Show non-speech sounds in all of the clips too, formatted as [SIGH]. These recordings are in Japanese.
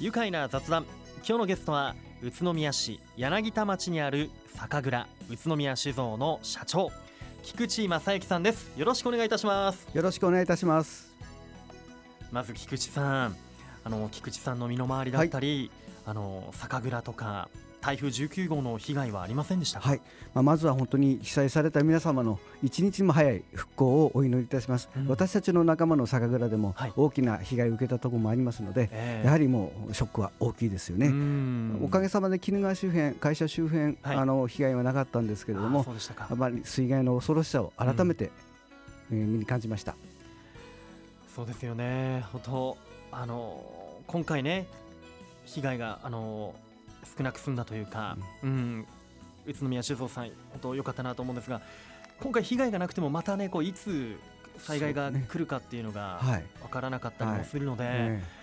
愉快な雑談。今日のゲストは宇都宮市柳田町にある酒蔵宇都宮酒造の社長菊池正幸さんです。よろしくお願いいたします。よろしくお願いいたします。まず菊池さんあの菊池さんの身の回りだったり、はい、あの酒蔵とか台風19号の被害はありませんでしたはい、まあ、まずは本当に被災された皆様の一日も早い復興をお祈りいたします、うん、私たちの仲間の酒蔵でも大きな被害を受けたところもありますので、はい、やはりもうショックは大きいですよね。おかげさまで鬼怒川周辺会社周辺、はい、あの被害はなかったんですけれどもあまり水害の恐ろしさを改めて、うん、えー、身に感じました。そうですよね。本当あの今回ね被害があの少なく済んだというか、うん、うん、宇都宮酒造さん、本当良かったなと思うんですが、今回、被害がなくても、またね、こういつ災害が来るかっていうのが分からなかったりもするので。はい。はいね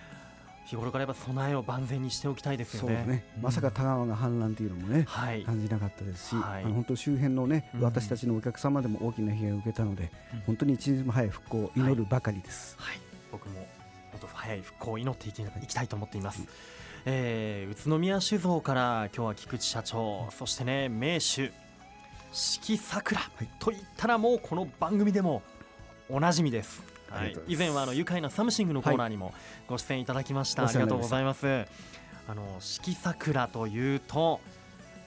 日頃からやっぱ備えを万全にしておきたいですよね。ね。まさか田川が氾濫というのもね、はい、感じなかったですし、はい、あの本当周辺のね、うん、私たちのお客様でも大きな被害を受けたので、うん、本当に一日も早い復興を祈るばかりです。はい、僕も本当早い復興を祈っていきたいと思っています。うんえー、宇都宮酒造から今日は菊池社長そしてね名手四季桜、はい、といったらもうこの番組でもおなじみです。はい、以前はあの愉快なサムシングのコーナーにもご出演いただきました、はい、ありがとうございます。あの四季桜というと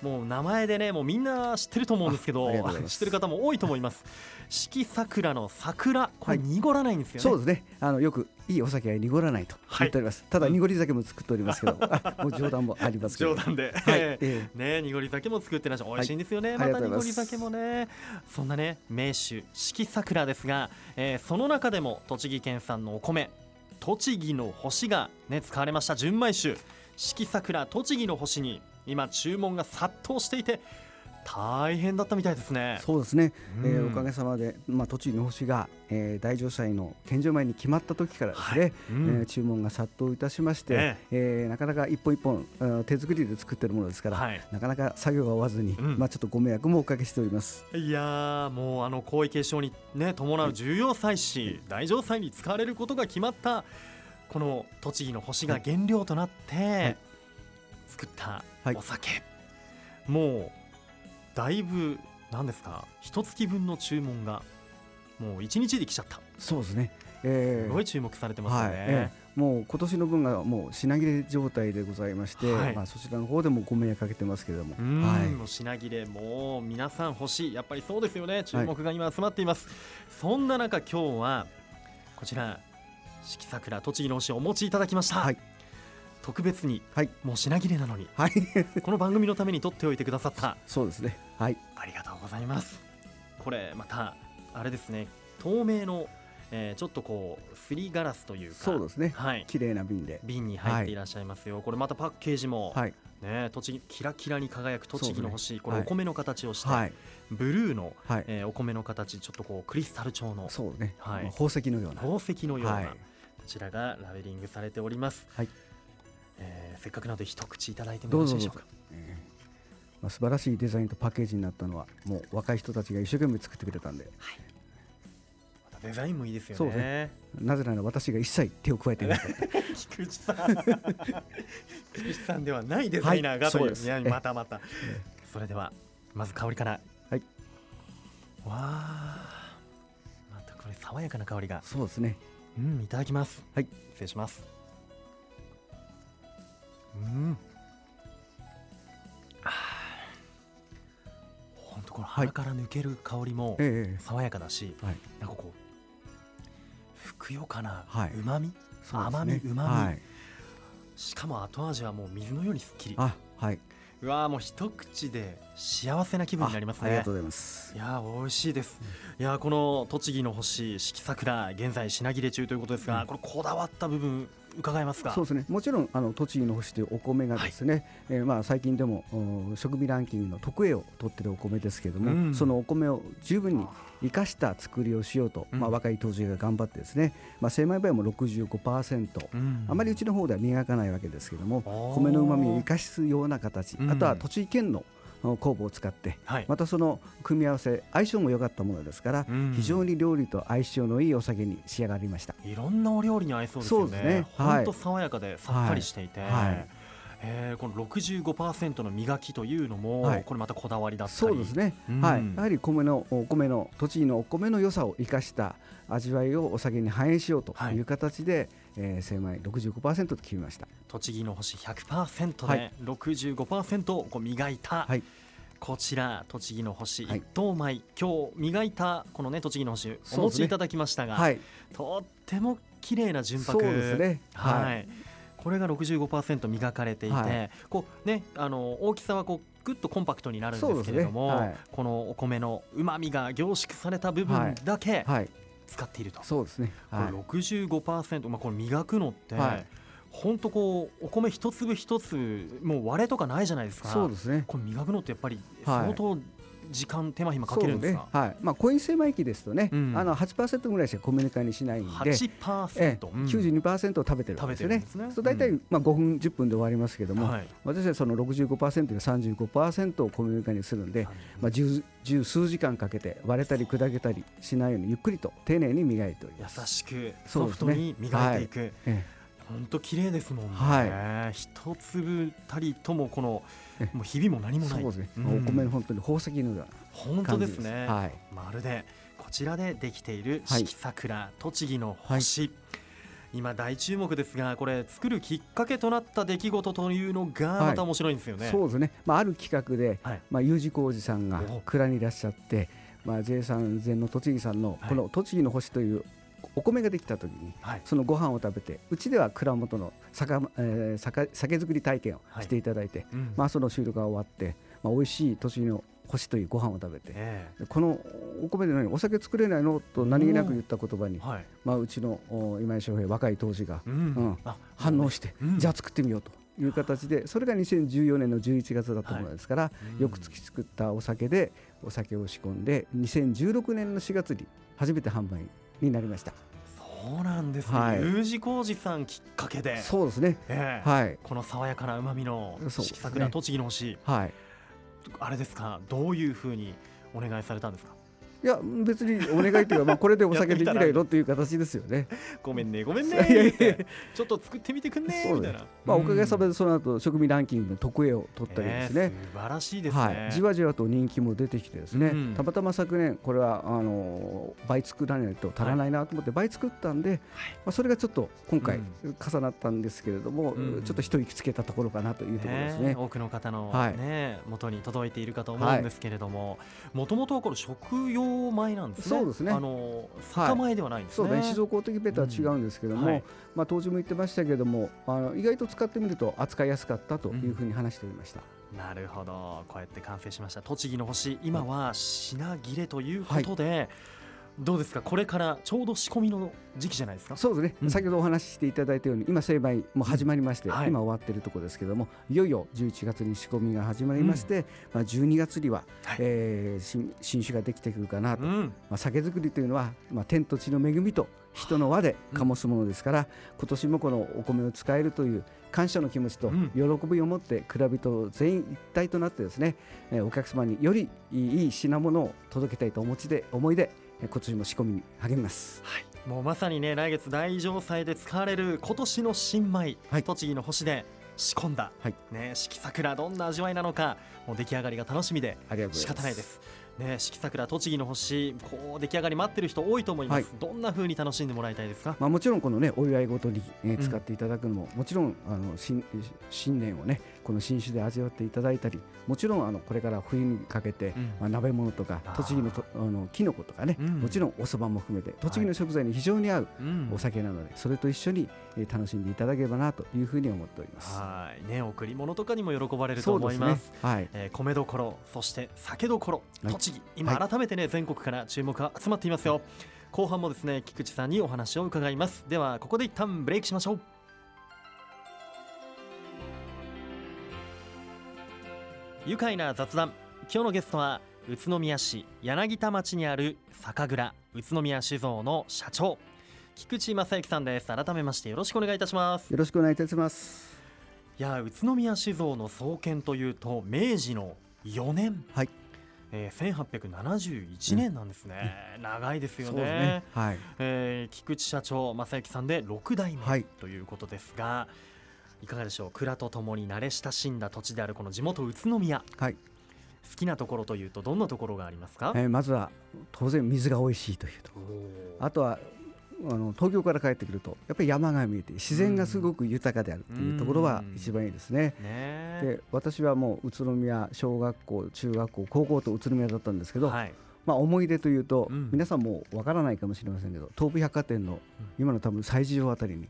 もう名前でねもうみんな知ってると思うんですけど [LAUGHS] 知ってる方も多いと思います。四季桜の桜これ濁らないんですよね、はい、そうですね。あのよくいいお酒は濁らないと言っております、はい、ただ濁り酒も作っておりますけど、[LAUGHS] もう冗談もありますけど。冗談で、はい。[LAUGHS] えー、ね濁り酒も作ってらっしゃる美味しいんですよね、また濁り酒もね。そんなね名酒四季桜ですが、えー、その中でも栃木県産のお米栃木の星がね使われました純米酒。四季桜栃木の星に今注文が殺到していて大変だったみたいですね。そうですね。うん、えー、おかげさまで、まあ、栃木の星が、えー、大城祭の献上前に決まった時からですね、はい。うん、えー、注文が殺到いたしまして、ね、え。ー、なかなか一本一本手作りで作ってるものですから、はい、なかなか作業が終わずに、うん、まあちょっとご迷惑もおかけしております。いやもうあの皇位継承にね伴う重要祭祀、大城祭に使われることが決まったこの栃木の星が原料となって、はい。作ったお酒、はい、もうだいぶ何ですか一月分の注文がもう一日で来ちゃった。そうですね、えー、すごい注目されてますよね、はいえー、もう今年の分がもう品切れ状態でございまして、はい、まあ、そちらの方でもご迷惑かけてますけれども、はい、もう品切れもう皆さん欲しい。やっぱりそうですよね。注目が今集まっています、そんな中今日はこちら四季桜栃木の推しをお持ちいただきました、はい特別に、はい、もう品切れなのに、はい、[LAUGHS] この番組のために取っておいてくださった。そうですね。はい。ありがとうございます。これまたあれですね。透明のえー、ちょっとこうすりガラスというかそうですね、はい、綺麗な瓶で。瓶に入っていらっしゃいますよ、はい、これまたパッケージも、はい、ね栃木キラキラに輝く栃木の星、ね、これお米の形をして、はい、ブルーの、はい、えー、お米の形ちょっとこうクリスタル調のそうね、はい、宝石のような。宝石のような、こちらがラベリングされております、はいえー、せっかくなので一口いただいてもよろしいでしょうか？えーまあ、素晴らしいデザインとパッケージになったのはもう若い人たちが一生懸命作ってくれたんで、はい、またデザインもいいですよね、ね、なぜなら私が一切手を加えていない [LAUGHS] 菊池さん。菊池さんではないデザイナーがという、はい、またまた。それではまず香りから。はい。わあ。またこれ爽やかな香りが。そうですね。うんいただきます。はい。失礼しますうん。本当この鼻から抜ける香りも爽やかだし、はい、なんかこうふくよかなうまみ、甘み？うまみ、しかも後味はもう水のようにすっきり。あはい。うわもう一口で幸せな気分になりますね。ありがとうございます。いや美味しいです、うん、いやこの栃木の星四季桜現在品切れ中ということですが、うん、これこだわった部分伺えますか。そうですね。もちろんあの栃木の星というお米がですね、はい、えー、まあ最近でも食味ランキングの特 A を取ってるお米ですけれども、うん、そのお米を十分に生かした作りをしようと、うん、まあ、若い杜氏が頑張ってですね、まあ、精米米も65%、うん、あまりうちの方では磨かないわけですけれども米のうまみを生かすような形、あとは栃木県の酵母を使って、はい、またその組み合わせ相性も良かったものですから、うん、非常に料理と相性のいいお酒に仕上がりました。いろんなお料理に合いそうですよね。ね。本当爽やかでさっぱりしていて、はい。はいえー、この65%の磨きというのも、はい、これまたこだわりだったり。そうですね、うん、はい、やはり米のお米の栃木のお米の良さを生かした味わいをお酒に反映しようという形で、はい、えー、精米65%と決めました。栃木の星100%で65%をこう磨いた、はい、こちら栃木の星一等米、はい、今日磨いたこのね栃木の星お持ちいただきましたが、ねはい、とっても綺麗な純白。そうですね。はい、これが65%磨かれていて、はい、こうねあの大きさはこうぐっとコンパクトになるんですけれども、ね。はい、このお米のうまみが凝縮された部分だけ使っていると、そうですね、これ65%、まあ、これ磨くのって、本当こうお米一粒一つもう割れとかないじゃないですか。そうですね。これ磨くのってやっぱり相当時間手間暇かけるんですか、ね、はい。まあ、コイン精米機ですとね、うん、あの8%ぐらいしか米ぬかにしないんで8%、うん、92%を食べてるんですよね。ですね。そう大体、まあ、5分10分で終わりますけども、はい、私はその65%や35%を米ぬかにするんで、まあ、十十数時間かけて割れたり砕けたりしないようにゆっくりと丁寧に磨いております。優しくソフトに磨いていく、ねはい。ええ本当綺麗ですもんね、はい、一粒たりともこのもうひびも何もない。そうですね、うん、お米の本当に宝石のような本当ですね、はい、まるでこちらでできている四季桜、栃木の星、はい、今大注目ですがこれ作るきっかけとなった出来事というのがまた面白いんですよね、そうですね、まあ、ある企画で、まあ、U 字工事さんが蔵にいらっしゃってまあ、J さん前の栃木さんのこの栃木の星というお米ができた時に、はい、そのご飯を食べてうちでは蔵元の酒,、えー、酒酒造り体験をしていただいて、はいうん、まあ、その収録が終わって、まあ、美味しい栃木の星というご飯を食べて、えー、このお米で何お酒作れないの？と何気なく言った言葉に、はい。まあ、うちの今井翔平若い当時が、うん。うん、反応して、うん、じゃあ作ってみようと。いう形でそれが2014年の11月だったものですから、はい、よく月作ったお酒でお酒を仕込んで2016年の4月に初めて販売になりました。そうなんですね、はい、U 字工事さんきっかけで。そうですね、えー、はい、この爽やかなうまみの四季桜、ね、栃木の星、はい、あれですか？どういうふうにお願いされたんですか？いや別にお願いというかまあこれでお酒できないのという形ですよね。ごめんねごめんねちょっと作ってみてくんねみたいな。まあおかげさまでその後食味ランキングの特 A を取ったりですね。素晴らしいですね。じわじわと人気も出てきてですね。たまたま昨年これはあの倍作らないと足らないなと思って倍作ったんで、まあそれがちょっと今回重なったんですけれども、ちょっと一息つけたところかなというところですね。多くの方のね元に届いているかと思うんですけれども、もともとはこれ食用米なんですね。そうですね。あの酒米ではないんですね。そうね。静岡的ベタは違うんですけども、うんはい、まあ当時も言ってましたけども、あの意外と使ってみると扱いやすかったというふうに話しておりました。うん、なるほど。こうやって完成しました。栃木の星、今は品切れということで。はいどうですか？これからちょうど仕込みの時期じゃないですか？そうですね、うん、先ほどお話ししていただいたように今精米も始まりまして、はい、今終わっているところですけどもいよいよ11月に仕込みが始まりまして、うん、まあ、12月には、はい、えー、新新酒ができてくるかなと、うん、まあ、酒造りというのは、まあ、天と地の恵みと人の輪で醸すものですから、今年もこのお米を使えるという感謝の気持ちと喜びを持って蔵人全員一体となってですね、えー、お客様によりいい品物を届けたいとお持ちで思いで今年も仕込みに励みます。はい。もうまさにね来月大城祭で使われる今年の新米、はい、栃木の星で仕込んだ、はい、ね四季桜どんな味わいなのかもう出来上がりが楽しみで仕方ないです。ね、四季桜栃木の星こう出来上がり待ってる人多いと思います、はい、どんな風に楽しんでもらいたいですか、まあ、もちろんこのねお祝いごとに、ね、使っていただくのも、うん、もちろんあの新新年をねこの新酒で味わっていただいたりもちろんあのこれから冬にかけて、うん、まあ、鍋物とか栃木のとあのきのことかね、うん、もちろんおそばも含めて栃木の食材に非常に合うお酒なので、はい、それと一緒に、えー、楽しんでいただければなというふうに思っております。はい。ね贈り物とかにも喜ばれると思います、ね、はい。えー、米どころそして酒どころ栃木、はい、今改めてね、全国から注目が集まっていますよ。後半もですね菊池さんにお話を伺います。ではここで一旦ブレイクしましょう。愉快な雑談。今日のゲストは宇都宮市柳田町にある酒蔵宇都宮酒造の社長菊池正幸さんです。改めましてよろしくお願いいたします。よろしくお願いいたします。いや宇都宮酒造の創建というと明治の4年、はいえー、1871年なんですね、うん、長いですよね。ね、はい。えー、菊池社長正幸さんで6代目ということですが、はい、いかがでしょう？蔵とともに慣れ親しんだ土地であるこの地元宇都宮、はい、好きなところというとどんなところがありますか、えー、まずは当然水が美味しいというとあとはあの東京から帰ってくるとやっぱり山が見えて自然がすごく豊かであるというところは一番いいですね。ね。で私はもう宇都宮小学校中学校高校と宇都宮だったんですけど、はい、まあ、思い出というと、うん、皆さんもわからないかもしれませんけど東武百貨店の今の多分催事場あたりに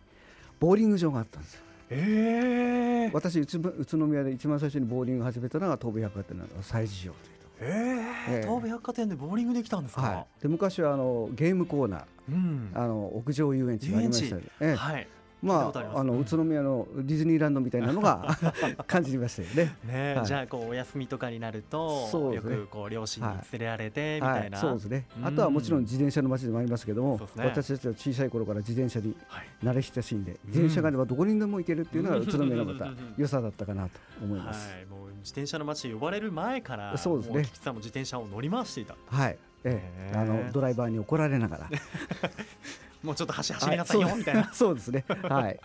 ボーリング場があったんですよ。えー、私宇都宮で一番最初にボーリングを始めたのが東武百貨店の催事場とえー、東武百貨店でボーリングできたんですか、はい、で昔はあのゲームコーナー、うん、あの屋上遊園地がありましたね、えー、はいまあ、あの宇都宮のディズニーランドみたいなのが [LAUGHS] 感じましたよね。ね、はい、じゃあこうお休みとかになると、ね、よくこう両親に連れられてみたいな、はい。はい、そうですね。あとはもちろん自転車の街でもありますけども、ね、私たちは小さい頃から自転車に慣れ親しんで、自転車があればどこにでも行けるっていうのが [LAUGHS] 宇都宮のまた良さだったかなと思います。はい、もう自転車の街呼ばれる前からそうですね。菊池さんも自転車を乗り回していたはい。ええ、あのドライバーに怒られながら [LAUGHS] もうちょっと走走りなさいよみたいな。[LAUGHS] そうですね。はい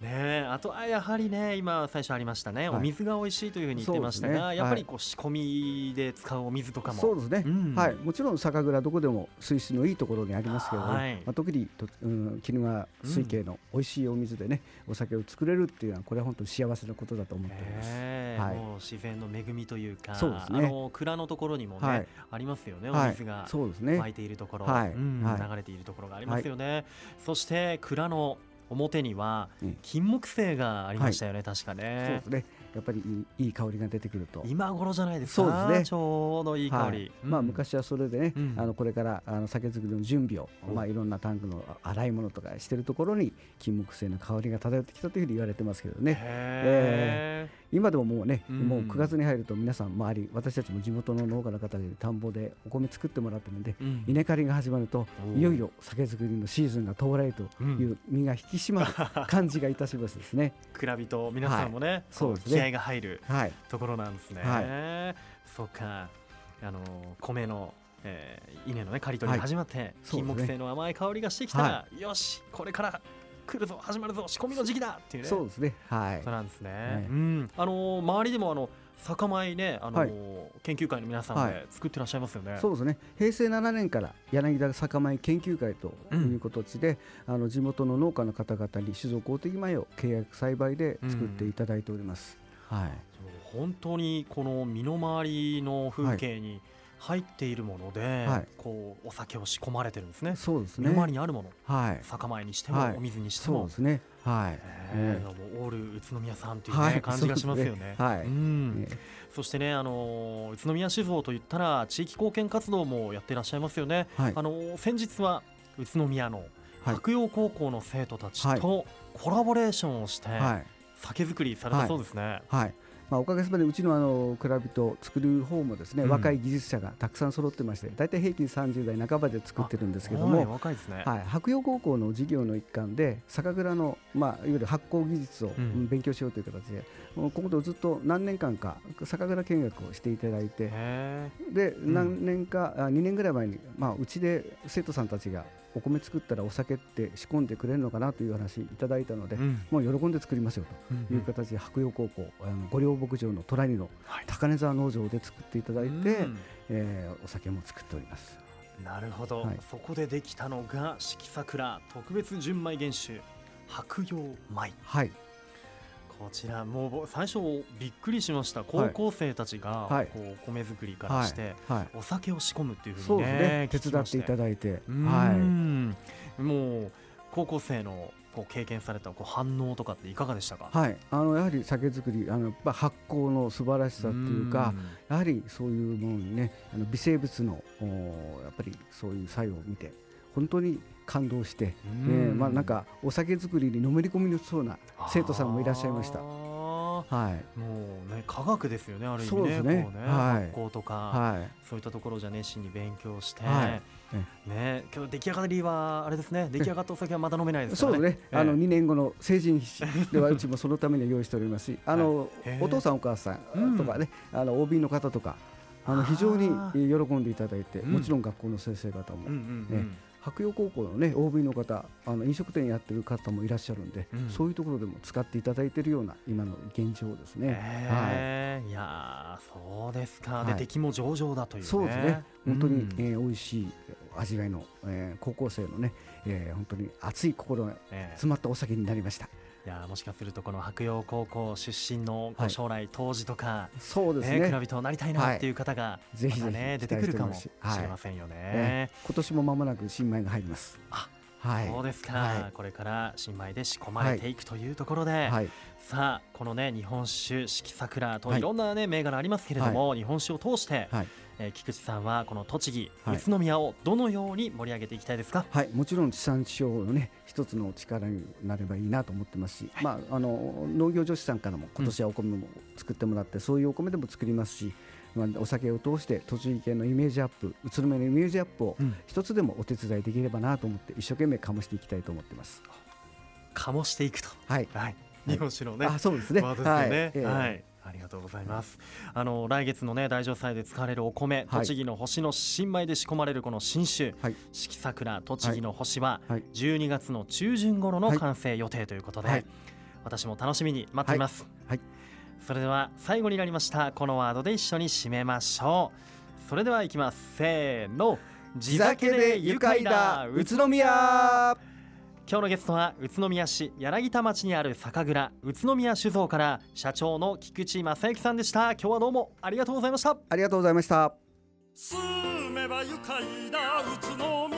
ね。あとはやはりね今最初ありましたね、お水が美味しいというふうに言ってましたが、やっぱりこう仕込みで使うお水とかも。そうですね、はい。もちろん酒蔵どこでも水質のいいところにありますけども、まあ、特にと、うん、鬼怒川水系の美味しいお水でね、お酒を作れるっていうのはこれは本当に幸せなことだと思っています、はい、もう自然の恵みというかそうですね。あの蔵のところにもね、ありますよねお水が湧いているところ、はい。流れているところがありますよね、そして蔵の表には金木犀がありましたよね、はい、確かね。そうですねやっぱりいいいい香りが出てくると。今頃じゃないですか？そうですね。ちょうどいい香り、はい。うん、まあ昔はそれでね、うん、あのこれからあの酒造りの準備を、まあいろんなタンクの洗い物とかしてるところに金木犀の香りが漂ってきたというふうに言われてますけどね、えー、今でももうね、うん、もう9月に入ると皆さん周り私たちも地元の農家の方で田んぼでお米作ってもらってるんで、稲刈りが始まるといよいよ酒造りのシーズンが到来という身が引き締まる感じがいたしますですね。[LAUGHS] 蔵人皆さんもね、はい、そうですね。気合が入る、はい、ところなんですね。はい、そうか。あの米のえー、稲のね刈り取りが始まって、はい、金木犀の甘い香りがしてきたら、はい、よしこれから来るぞ始まるぞ仕込みの時期だっていうね。そうですね。はい。そうなんですね、はい、うん。あのー、周りでもあの酒米ね、あのーはい、研究会の皆さんで作ってらっしゃいますよね、はい、そうですね。平成7年から柳田酒米研究会という形で、うん、あの地元の農家の方々に酒造公的米を契約栽培で作っていただいております、うん、はい、本当にこの身の回りの風景に、入っているもので、はい、こうお酒を仕込まれてるんですね。そうですね。身の回りにあるもの、はい、酒米にしても、はい、お水にしても、そうですね。はい。えー、もうオール宇都宮さんという、ねはい、感じがしますよね。はい。うん。そしてね、あの宇都宮酒造といったら地域貢献活動もやっていらっしゃいますよね。はい、あの先日は宇都宮の白洋高校の生徒たちとコラボレーションをして、酒造りされたそうですね。はい。まあ、おかげさまでうちのあの蔵人作る方もですね、うん、若い技術者がたくさん揃ってまして大体平均30代半ばで作ってるんですけども、若いですね。はい、白洋高校の授業の一環で酒蔵の、まあ、いわゆる発酵技術を勉強しようという形で、うん、ここでずっと何年間か酒蔵見学をしていただいてで何年か、うん、2年ぐらい前に、まあ、うちで生徒さんたちがお米作ったらお酒って仕込んでくれるのかなという話いただいたので、うん、もう喜んで作りますよという形で白洋高校あの御陵牧場の隣の高根沢農場で作っていただいて、はい、えー、お酒も作っております。なるほど、はい、そこでできたのが四季桜特別純米原酒白洋米。はいこちらもう最初びっくりしました。高校生たちがこう米作りからしてお酒を仕込むっていうふうにね手伝っていただいて。はい。もう高校生のこう経験されたこう反応とかっていかがでしたか、はい、あのやはり酒造りあの発酵の素晴らしさっていうかやはりそういうものにねあの微生物のやっぱりそういう作用を見て本当に感動して、えまあ、なんかお酒作りにのめり込みのそうな生徒さんもいらっしゃいました。はい、もうね科学ですよねある意味ねね、ね、はい、学校とか、はい、そういったところじゃ熱心に勉強して、はい、ね、今日出来上がりはあれですね。出来上がったお酒はまだ飲めないですね。そうね。あの2年後の成人式ではうちもそのために用意しております。し、[LAUGHS] あのお父さんお母さんとかね、あの OB の方とか。あの非常に喜んでいただいて、もちろん学校の先生方も、ね、白洋高校のね OB の方あの飲食店やってる方もいらっしゃるんで、うん、そういうところでも使っていただいているような今の現状ですね。はい、いやそうですか、はい、で出来も上々だという、ね、そうですね。本当に、うん、えー、美味しい味わいの、えー、高校生のね、えー、本当に熱い心が詰まったお酒になりました。えーいやもしかするとこの白洋高校出身の将来当時とか、そうですね、蔵人になりたいなっていう方が、ぜひね出てくるかもしれませんよね、今年も間もなく新米が入ります。あはい、そうですか、はい、これから新米で仕込まれていくというところで、はい、さあこのね日本酒四季桜といろんなね、銘柄ありますけれども、日本酒を通して、はいえー、菊池さんはこの栃木、宇都宮をどのように盛り上げていきたいですか？はい、もちろん地産地消のね一つの力になればいいなと思ってますし、はい、まああの農業女子さんからも今年はお米も作ってもらって、うん、そういうお米でも作りますし。まあ、お酒を通して栃木県のイメージアップ宇都宮のイメージアップを一つでもお手伝いできればなと思って一生懸命醸していきたいと思ってます。醸していくと。はい。はい。日本酒のね。あ、そうですね。はい。はい。はいありがとうございます。あの来月のね大城祭で使われるお米、はい、栃木の星の新米で仕込まれるこの新酒、はい、四季桜栃木の星は12月の中旬頃の完成予定ということで、はい、私も楽しみに待っています。はい、それでは最後になりました。このワードで一緒に締めましょう。それではいきます。せーの。地酒で愉快だ。宇都宮今日のゲストは宇都宮市柳田町にある酒蔵宇都宮酒造から社長の菊池正幸さんでした。今日はどうもありがとうございました。ありがとうございました。住めば愉快だ宇都宮